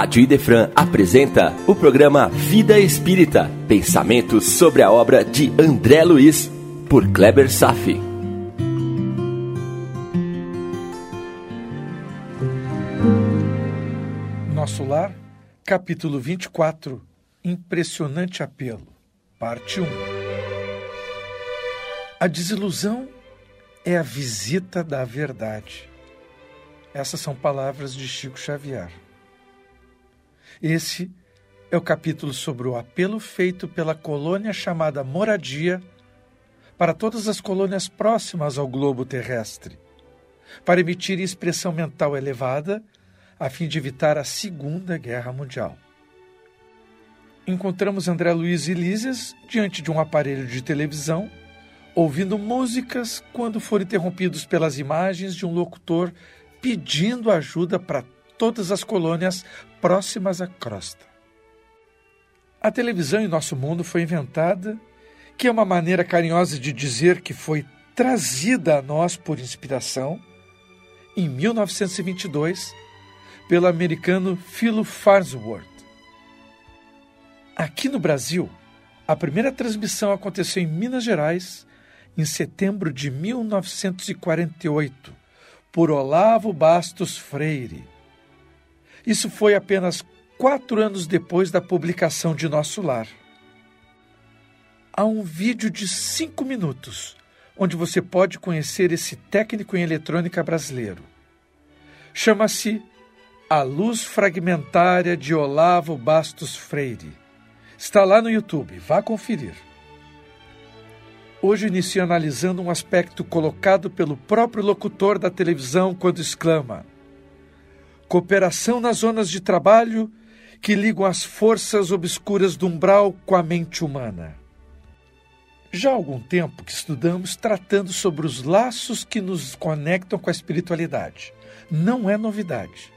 Rádio Idefran apresenta o programa Vida Espírita, pensamentos sobre a obra de André Luiz, por Kleber Safi. Nosso Lar, capítulo 24, Impressionante Apelo, parte 1. A desilusão é a visita da verdade. Essas são palavras de Chico Xavier. Esse é o capítulo sobre o apelo feito pela colônia chamada Moradia para todas as colônias próximas ao globo terrestre, para emitir expressão mental elevada a fim de evitar a Segunda Guerra Mundial. Encontramos André Luiz e Lísias diante de um aparelho de televisão, ouvindo músicas quando foram interrompidos pelas imagens de um locutor pedindo ajuda para todas as colônias próximas à crosta. A televisão em nosso mundo foi inventada, que é uma maneira carinhosa de dizer que foi trazida a nós por inspiração, em 1922, pelo americano Philo Farnsworth. Aqui no Brasil, a primeira transmissão aconteceu em Minas Gerais, em setembro de 1948 por Olavo Bastos Freire. Isso foi apenas quatro anos depois da publicação de Nosso Lar. Há um vídeo de cinco minutos onde você pode conhecer esse técnico em eletrônica brasileiro. Chama-se A Luz Fragmentária de Olavo Bastos Freire. Está lá no YouTube, vá conferir. Hoje inicio analisando um aspecto colocado pelo próprio locutor da televisão quando exclama: Cooperação nas zonas de trabalho que ligam as forças obscuras do umbral com a mente humana. Já há algum tempo que estudamos tratando sobre os laços que nos conectam com a espiritualidade. Não é novidade.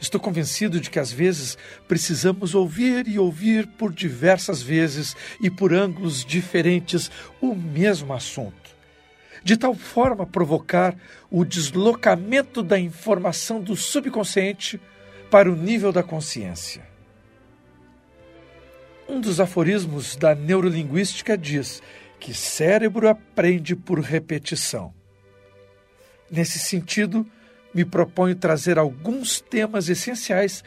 Estou convencido de que às vezes precisamos ouvir e ouvir por diversas vezes e por ângulos diferentes o mesmo assunto, de tal forma provocar o deslocamento da informação do subconsciente para o nível da consciência. Um dos aforismos da neurolinguística diz que cérebro aprende por repetição. Nesse sentido, me proponho trazer alguns temas essenciais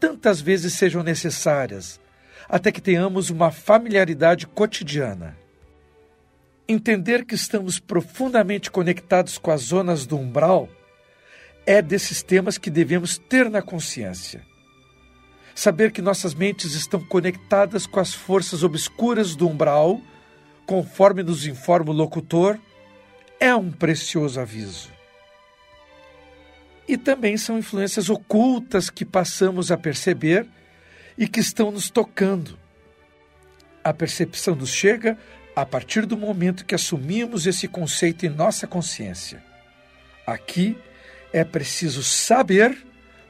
tantas vezes sejam necessárias, até que tenhamos uma familiaridade cotidiana. Entender que estamos profundamente conectados com as zonas do umbral é desses temas que devemos ter na consciência. Saber que nossas mentes estão conectadas com as forças obscuras do umbral, conforme nos informa o locutor, é um precioso aviso e também são influências ocultas que passamos a perceber e que estão nos tocando. A percepção nos chega a partir do momento que assumimos esse conceito em nossa consciência. Aqui é preciso saber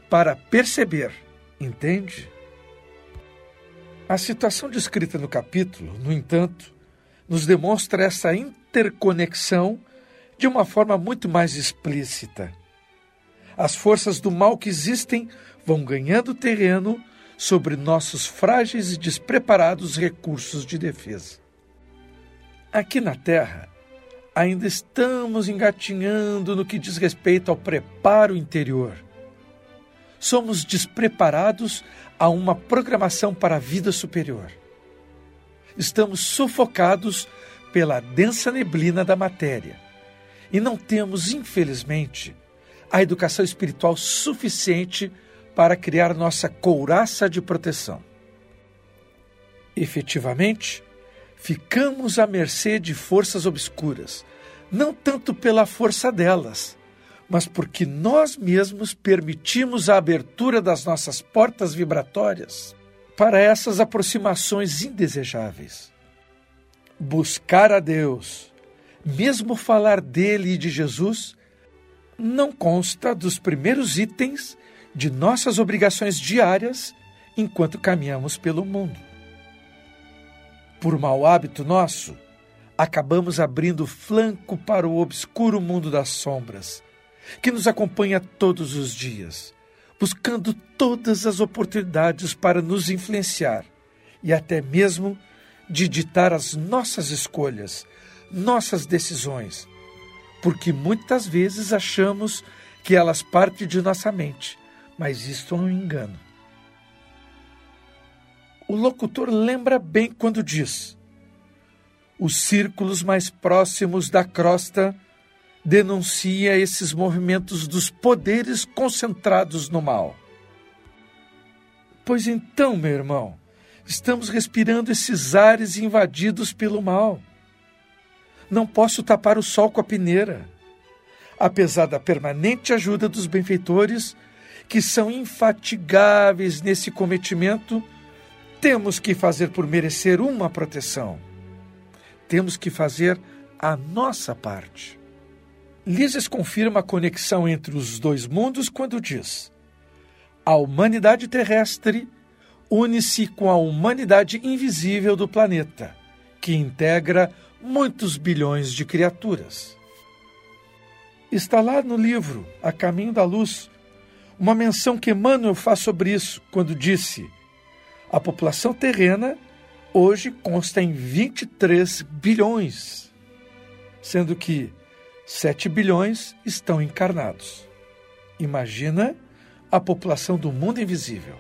para perceber, entende? A situação descrita no capítulo, no entanto, nos demonstra essa interconexão de uma forma muito mais explícita as forças do mal que existem vão ganhando terreno sobre nossos frágeis e despreparados recursos de defesa. Aqui na Terra, ainda estamos engatinhando no que diz respeito ao preparo interior. Somos despreparados a uma programação para a vida superior. Estamos sufocados pela densa neblina da matéria e não temos, infelizmente, a educação espiritual suficiente para criar nossa couraça de proteção. Efetivamente, ficamos à mercê de forças obscuras, não tanto pela força delas, mas porque nós mesmos permitimos a abertura das nossas portas vibratórias para essas aproximações indesejáveis. Buscar a Deus, mesmo falar dele e de Jesus, não consta dos primeiros itens de nossas obrigações diárias enquanto caminhamos pelo mundo. Por mau hábito nosso, acabamos abrindo flanco para o obscuro mundo das sombras, que nos acompanha todos os dias, buscando todas as oportunidades para nos influenciar e até mesmo de ditar as nossas escolhas, nossas decisões, porque muitas vezes achamos que elas partem de nossa mente, mas isto é um engano. O locutor lembra bem quando diz: os círculos mais próximos da crosta denuncia esses movimentos dos poderes concentrados no mal. Pois então, meu irmão, estamos respirando esses ares invadidos pelo mal. Não posso tapar o sol com a peneira. Apesar da permanente ajuda dos benfeitores, que são infatigáveis nesse cometimento, temos que fazer por merecer uma proteção. Temos que fazer a nossa parte. Lises confirma a conexão entre os dois mundos quando diz: a humanidade terrestre une-se com a humanidade invisível do planeta, que integra muitos bilhões de criaturas. Está lá no livro A Caminho da Luz uma menção que Emmanuel faz sobre isso, quando disse: a população terrena hoje consta em 23 bilhões, sendo que 7 bilhões estão encarnados. Imagina a população do mundo invisível.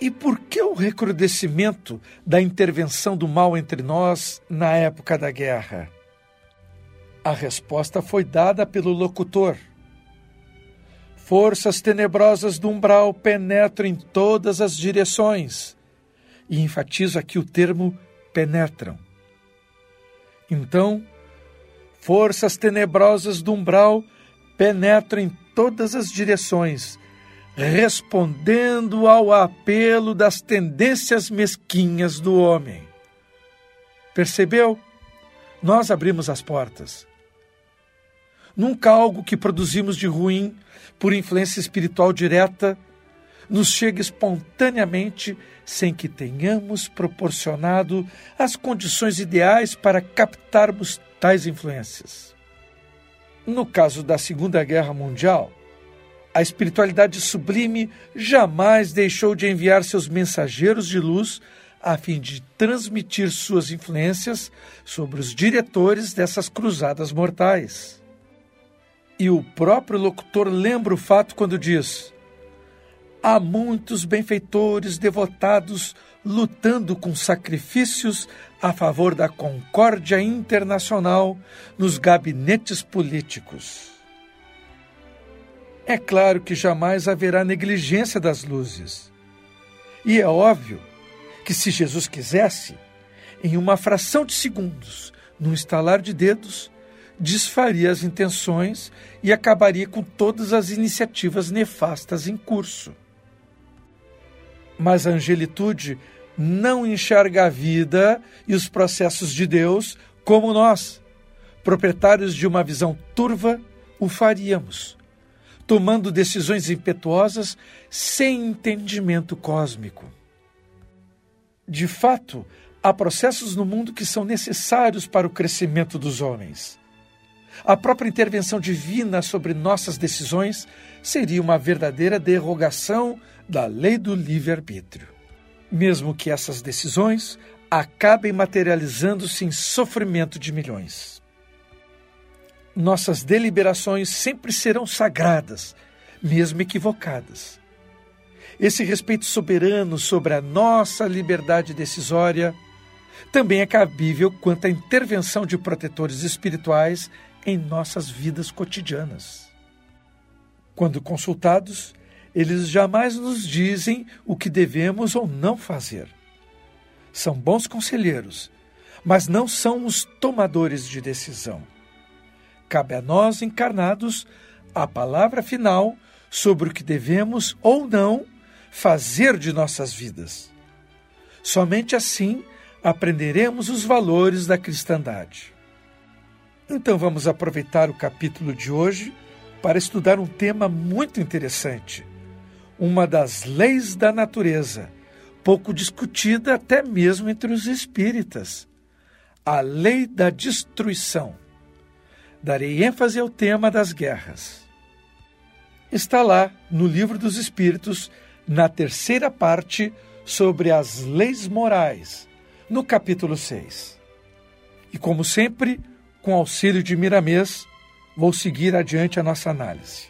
E por que o recrudescimento da intervenção do mal entre nós na época da guerra? A resposta foi dada pelo locutor. Forças tenebrosas do umbral penetram em todas as direções. E enfatizo aqui o termo penetram. Então, Forças tenebrosas do umbral penetram em todas as direções, respondendo ao apelo das tendências mesquinhas do homem. Percebeu? Nós abrimos as portas. Nunca algo que produzimos de ruim por influência espiritual direta nos chega espontaneamente sem que tenhamos proporcionado as condições ideais para captarmos tais influências. No caso da Segunda Guerra Mundial, a espiritualidade sublime jamais deixou de enviar seus mensageiros de luz a fim de transmitir suas influências sobre os diretores dessas cruzadas mortais. E o próprio locutor lembra o fato quando diz: Há muitos benfeitores devotados lutando com sacrifícios a favor da concórdia internacional nos gabinetes políticos. É claro que jamais haverá negligência das luzes. E é óbvio que, se Jesus quisesse, em uma fração de segundos, num estalar de dedos, desfaria as intenções e acabaria com todas as iniciativas nefastas em curso. Mas a angelitude não enxerga a vida e os processos de Deus como nós, proprietários de uma visão turva, o faríamos, tomando decisões impetuosas sem entendimento cósmico. De fato, há processos no mundo que são necessários para o crescimento dos homens. A própria intervenção divina sobre nossas decisões seria uma verdadeira derrogação da lei do livre-arbítrio. Mesmo que essas decisões acabem materializando-se em sofrimento de milhões. Nossas deliberações sempre serão sagradas, mesmo equivocadas. Esse respeito soberano sobre a nossa liberdade decisória também é cabível quanto à intervenção de protetores espirituais em nossas vidas cotidianas. Quando consultados, eles jamais nos dizem o que devemos ou não fazer. São bons conselheiros, mas não são os tomadores de decisão. Cabe a nós, encarnados, a palavra final sobre o que devemos ou não fazer de nossas vidas. Somente assim aprenderemos os valores da cristandade. Então vamos aproveitar o capítulo de hoje para estudar um tema muito interessante uma das leis da natureza, pouco discutida até mesmo entre os espíritas, a lei da destruição. Darei ênfase ao tema das guerras. está lá no Livro dos Espíritos, na terceira parte sobre as leis morais, no capítulo 6. E como sempre, com auxílio de Miramês, vou seguir adiante a nossa análise.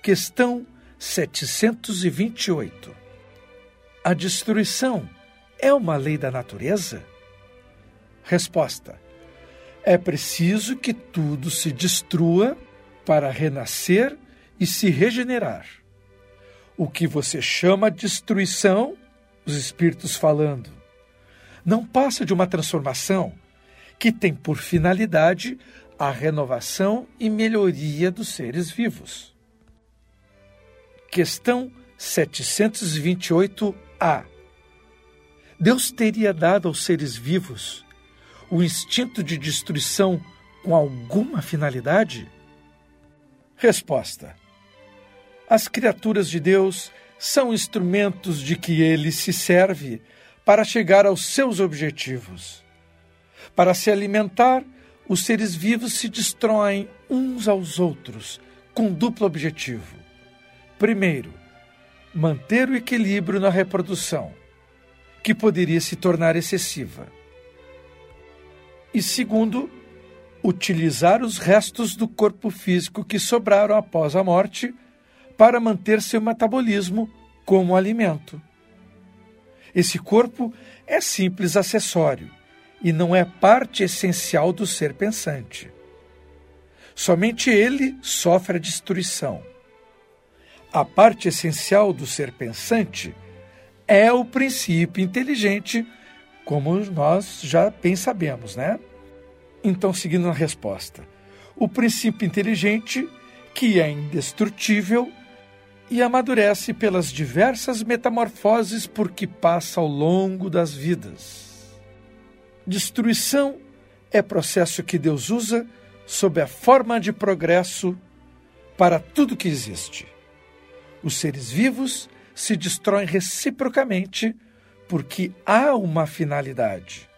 Questão 728. A destruição é uma lei da natureza? Resposta: É preciso que tudo se destrua para renascer e se regenerar. O que você chama de destruição, os espíritos falando, não passa de uma transformação que tem por finalidade a renovação e melhoria dos seres vivos. Questão 728A. Deus teria dado aos seres vivos o instinto de destruição com alguma finalidade? Resposta: As criaturas de Deus são instrumentos de que ele se serve para chegar aos seus objetivos. Para se alimentar, os seres vivos se destroem uns aos outros com duplo objetivo. Primeiro, manter o equilíbrio na reprodução, que poderia se tornar excessiva. E segundo, utilizar os restos do corpo físico que sobraram após a morte para manter seu metabolismo como alimento. Esse corpo é simples acessório e não é parte essencial do ser pensante. Somente ele sofre a destruição. A parte essencial do ser pensante é o princípio inteligente, como nós já bem sabemos, né? Então, seguindo a resposta, o princípio inteligente, que é indestrutível e amadurece pelas diversas metamorfoses por que passa ao longo das vidas. Destruição é processo que Deus usa sob a forma de progresso para tudo que existe. Os seres vivos se destroem reciprocamente porque há uma finalidade.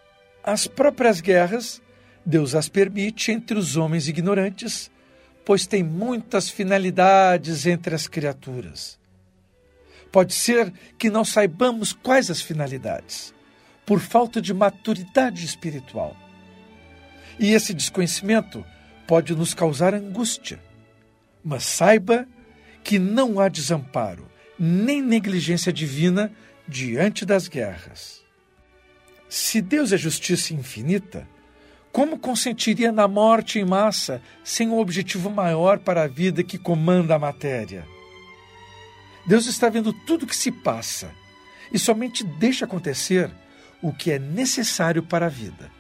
As próprias guerras Deus as permite entre os homens ignorantes, pois tem muitas finalidades entre as criaturas. Pode ser que não saibamos quais as finalidades, por falta de maturidade espiritual. E esse desconhecimento pode nos causar angústia. Mas saiba que não há desamparo, nem negligência divina diante das guerras. Se Deus é justiça infinita, como consentiria na morte em massa sem um objetivo maior para a vida que comanda a matéria? Deus está vendo tudo o que se passa e somente deixa acontecer o que é necessário para a vida.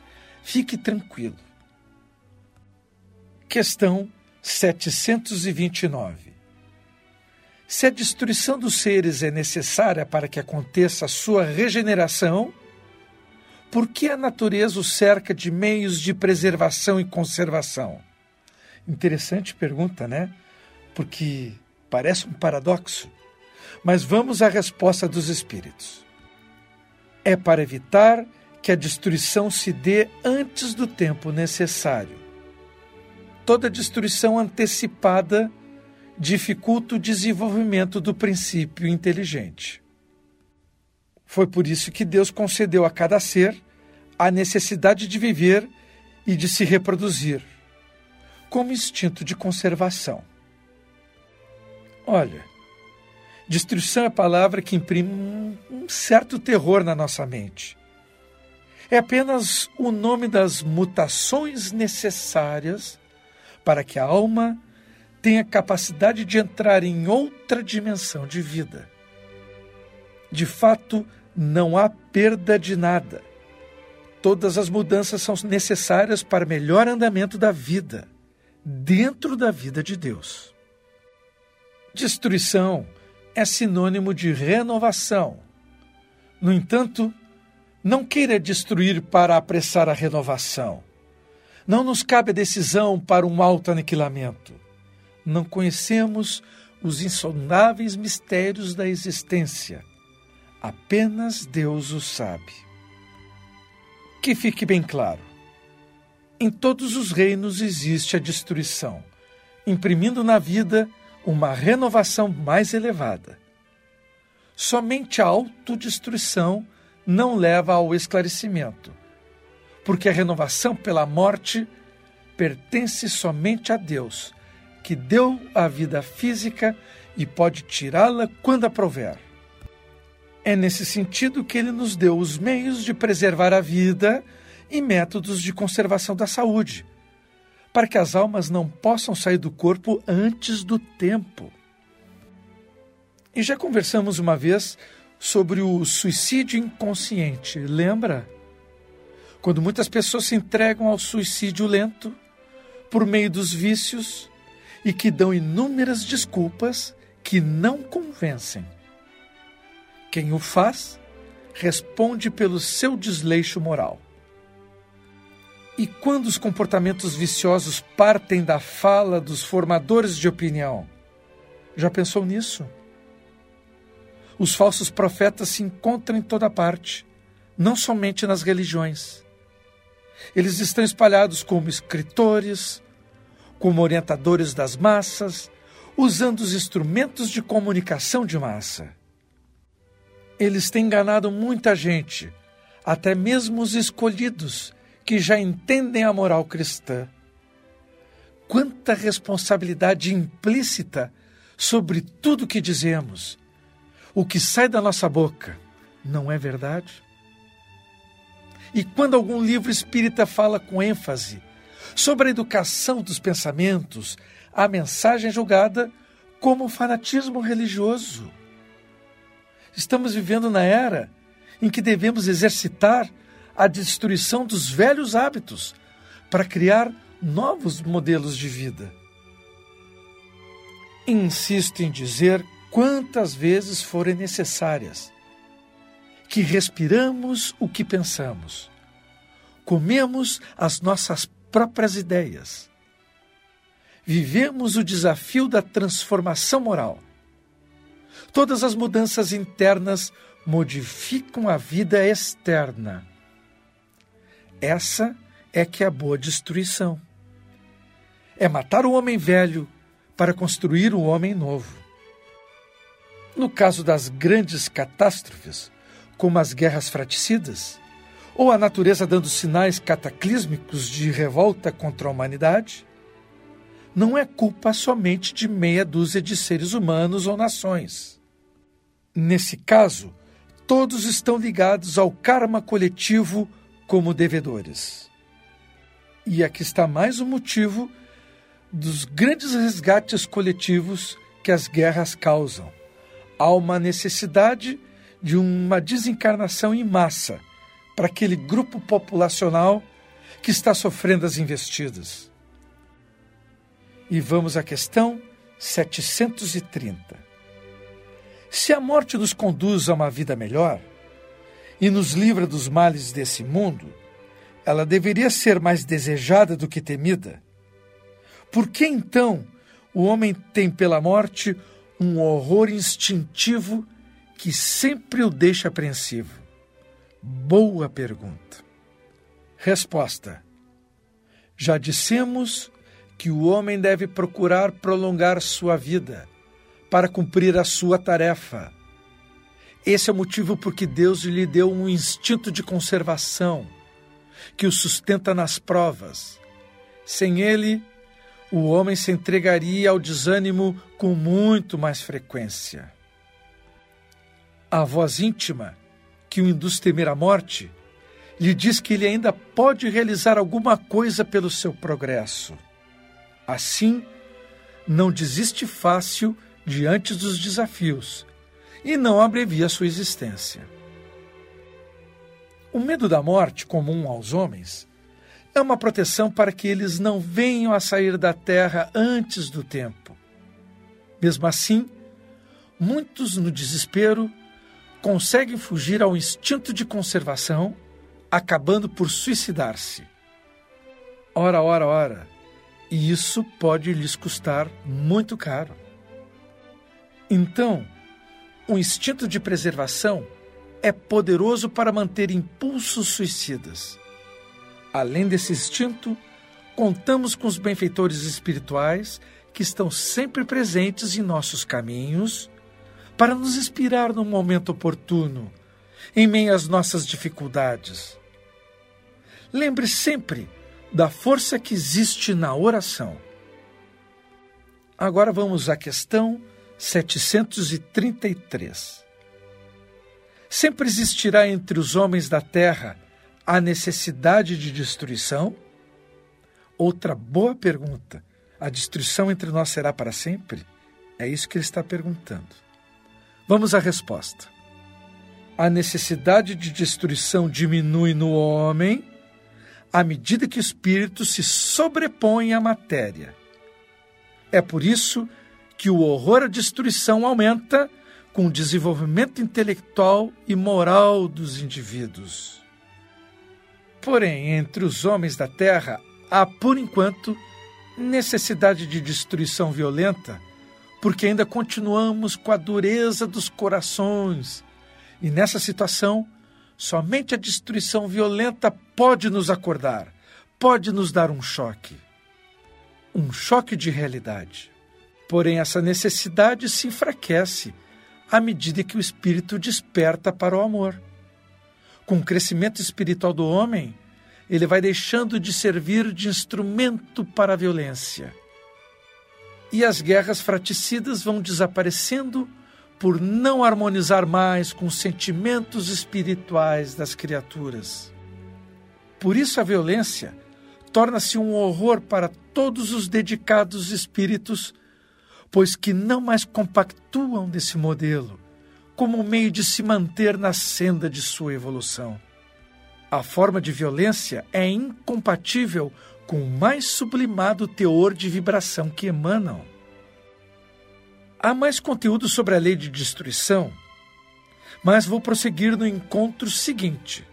Fique tranquilo. Questão 729. Se a destruição dos seres é necessária para que aconteça a sua regeneração, por que a natureza o cerca de meios de preservação e conservação? Interessante pergunta, né? Porque parece um paradoxo. Mas vamos à resposta dos espíritos. É para evitar que a destruição se dê antes do tempo necessário. Toda destruição antecipada dificulta o desenvolvimento do princípio inteligente. Foi por isso que Deus concedeu a cada ser a necessidade de viver e de se reproduzir, como instinto de conservação. Olha, destruição é a palavra que imprime um certo terror na nossa mente. É apenas o nome das mutações necessárias para que a alma tenha capacidade de entrar em outra dimensão de vida. De fato, não há perda de nada. Todas as mudanças são necessárias para melhor andamento da vida, dentro da vida de Deus. Destruição é sinônimo de renovação. No entanto, não queira destruir para apressar a renovação. Não nos cabe a decisão para um auto-aniquilamento. Não conhecemos os insondáveis mistérios da existência Apenas Deus o sabe. Que fique bem claro: em todos os reinos existe a destruição, imprimindo na vida uma renovação mais elevada. Somente a autodestruição não leva ao esclarecimento, porque a renovação pela morte pertence somente a Deus, que deu a vida física e pode tirá-la quando aprouver. É nesse sentido que ele nos deu os meios de preservar a vida e métodos de conservação da saúde, para que as almas não possam sair do corpo antes do tempo. E já conversamos uma vez sobre o suicídio inconsciente, lembra? Quando muitas pessoas se entregam ao suicídio lento por meio dos vícios e que dão inúmeras desculpas que não convencem. Quem o faz responde pelo seu desleixo moral. E quando os comportamentos viciosos partem da fala dos formadores de opinião? Já pensou nisso? Os falsos profetas se encontram em toda parte, não somente nas religiões. Eles estão espalhados como escritores, como orientadores das massas, usando os instrumentos de comunicação de massa. Eles têm enganado muita gente, até mesmo os escolhidos, que já entendem a moral cristã. Quanta responsabilidade implícita sobre tudo que dizemos o que sai da nossa boca não é verdade? E quando algum livro espírita fala com ênfase sobre a educação dos pensamentos, a mensagem é julgada como fanatismo religioso. Estamos vivendo na era em que devemos exercitar a destruição dos velhos hábitos para criar novos modelos de vida. Insisto em dizer quantas vezes forem necessárias, que respiramos o que pensamos, comemos as nossas próprias ideias, vivemos o desafio da transformação moral. Todas as mudanças internas modificam a vida externa. Essa é que é a boa destruição. É matar o homem velho para construir o homem novo. No caso das grandes catástrofes, como as guerras fraticidas, ou a natureza dando sinais cataclísmicos de revolta contra a humanidade, não é culpa somente de meia dúzia de seres humanos ou nações. Nesse caso, todos estão ligados ao karma coletivo como devedores. E aqui está mais um motivo dos grandes resgates coletivos que as guerras causam há uma necessidade de uma desencarnação em massa para aquele grupo populacional que está sofrendo as investidas. E vamos à questão 730. Se a morte nos conduz a uma vida melhor e nos livra dos males desse mundo, ela deveria ser mais desejada do que temida. Por que então o homem tem pela morte um horror instintivo que sempre o deixa apreensivo? Boa pergunta. Resposta: Já dissemos que o homem deve procurar prolongar sua vida para cumprir a sua tarefa. Esse é o motivo por que Deus lhe deu um instinto de conservação que o sustenta nas provas. Sem ele, o homem se entregaria ao desânimo com muito mais frequência. A voz íntima, que o induz temer a morte, lhe diz que ele ainda pode realizar alguma coisa pelo seu progresso. Assim, não desiste fácil diante dos desafios e não abrevia sua existência. O medo da morte, comum aos homens, é uma proteção para que eles não venham a sair da terra antes do tempo. Mesmo assim, muitos, no desespero, conseguem fugir ao instinto de conservação, acabando por suicidar-se. Ora, ora, ora, e isso pode lhes custar muito caro. Então, o instinto de preservação é poderoso para manter impulsos suicidas Além desse instinto, contamos com os benfeitores espirituais que estão sempre presentes em nossos caminhos para nos inspirar no momento oportuno, em meio às nossas dificuldades. Lembre sempre da força que existe na oração. Agora vamos à questão 733. Sempre existirá entre os homens da terra a necessidade de destruição? Outra boa pergunta. A destruição entre nós será para sempre? É isso que ele está perguntando. Vamos à resposta. A necessidade de destruição diminui no homem à medida que o espírito se sobrepõe à matéria. É por isso que o horror à destruição aumenta com o desenvolvimento intelectual e moral dos indivíduos. Porém, entre os homens da terra há, por enquanto, necessidade de destruição violenta, porque ainda continuamos com a dureza dos corações. E nessa situação, somente a destruição violenta pode nos acordar, pode nos dar um choque. Um choque de realidade. Porém, essa necessidade se enfraquece à medida que o espírito desperta para o amor. Com o crescimento espiritual do homem, ele vai deixando de servir de instrumento para a violência. E as guerras fraticidas vão desaparecendo por não harmonizar mais com os sentimentos espirituais das criaturas. Por isso a violência torna-se um horror para todos os dedicados espíritos, pois que não mais compactuam desse modelo como meio de se manter na senda de sua evolução. A forma de violência é incompatível com o mais sublimado teor de vibração que emanam. Há mais conteúdo sobre a lei de destruição, mas vou prosseguir no encontro seguinte,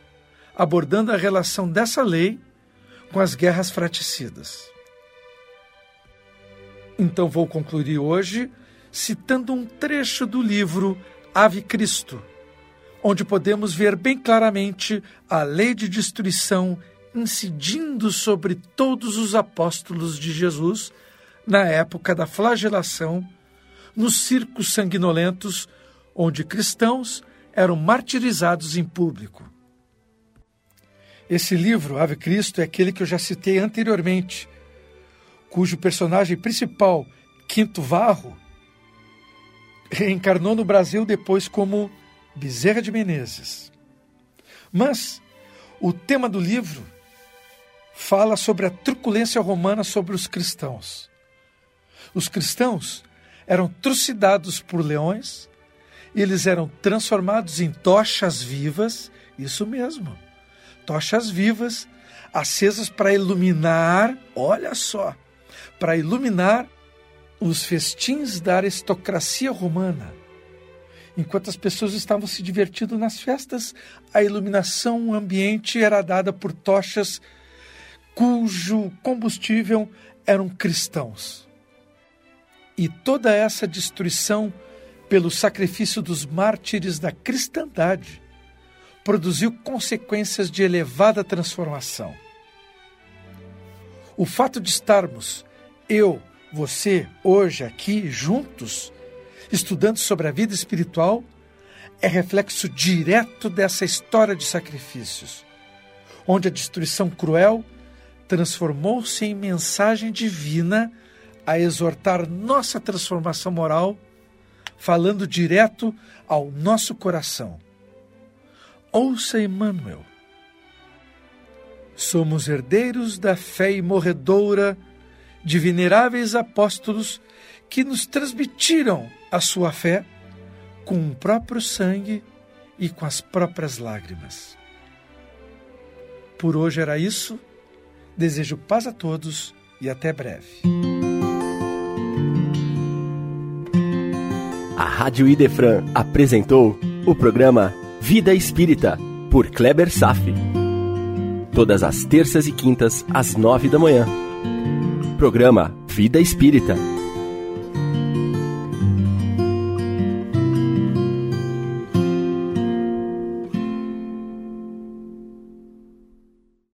abordando a relação dessa lei com as guerras fraticidas. Então vou concluir hoje citando um trecho do livro Ave Cristo onde podemos ver bem claramente a lei de destruição incidindo sobre todos os apóstolos de Jesus na época da flagelação, nos circos sanguinolentos, onde cristãos eram martirizados em público. Esse livro, Ave Cristo, é aquele que eu já citei anteriormente, cujo personagem principal, Quinto Varro, reencarnou no Brasil depois como Bezerra de Menezes. Mas o tema do livro fala sobre a truculência romana sobre os cristãos. Os cristãos eram trucidados por leões, eles eram transformados em tochas vivas, isso mesmo, tochas vivas, acesas para iluminar, olha só, para iluminar os festins da aristocracia romana. Enquanto as pessoas estavam se divertindo nas festas, a iluminação ambiente era dada por tochas cujo combustível eram cristãos. E toda essa destruição pelo sacrifício dos mártires da cristandade produziu consequências de elevada transformação. O fato de estarmos, eu, você, hoje aqui juntos, estudando sobre a vida espiritual, é reflexo direto dessa história de sacrifícios, onde a destruição cruel transformou-se em mensagem divina a exortar nossa transformação moral, falando direto ao nosso coração. Ouça Emmanuel. Somos herdeiros da fé imorredoura de veneráveis apóstolos que nos transmitiram a sua fé com o próprio sangue e com as próprias lágrimas. Por hoje era isso. Desejo paz a todos e até breve. A Rádio Idefran apresentou o programa Vida Espírita, por Kleber Safi. Todas as terças e quintas, às nove da manhã. Programa Vida Espírita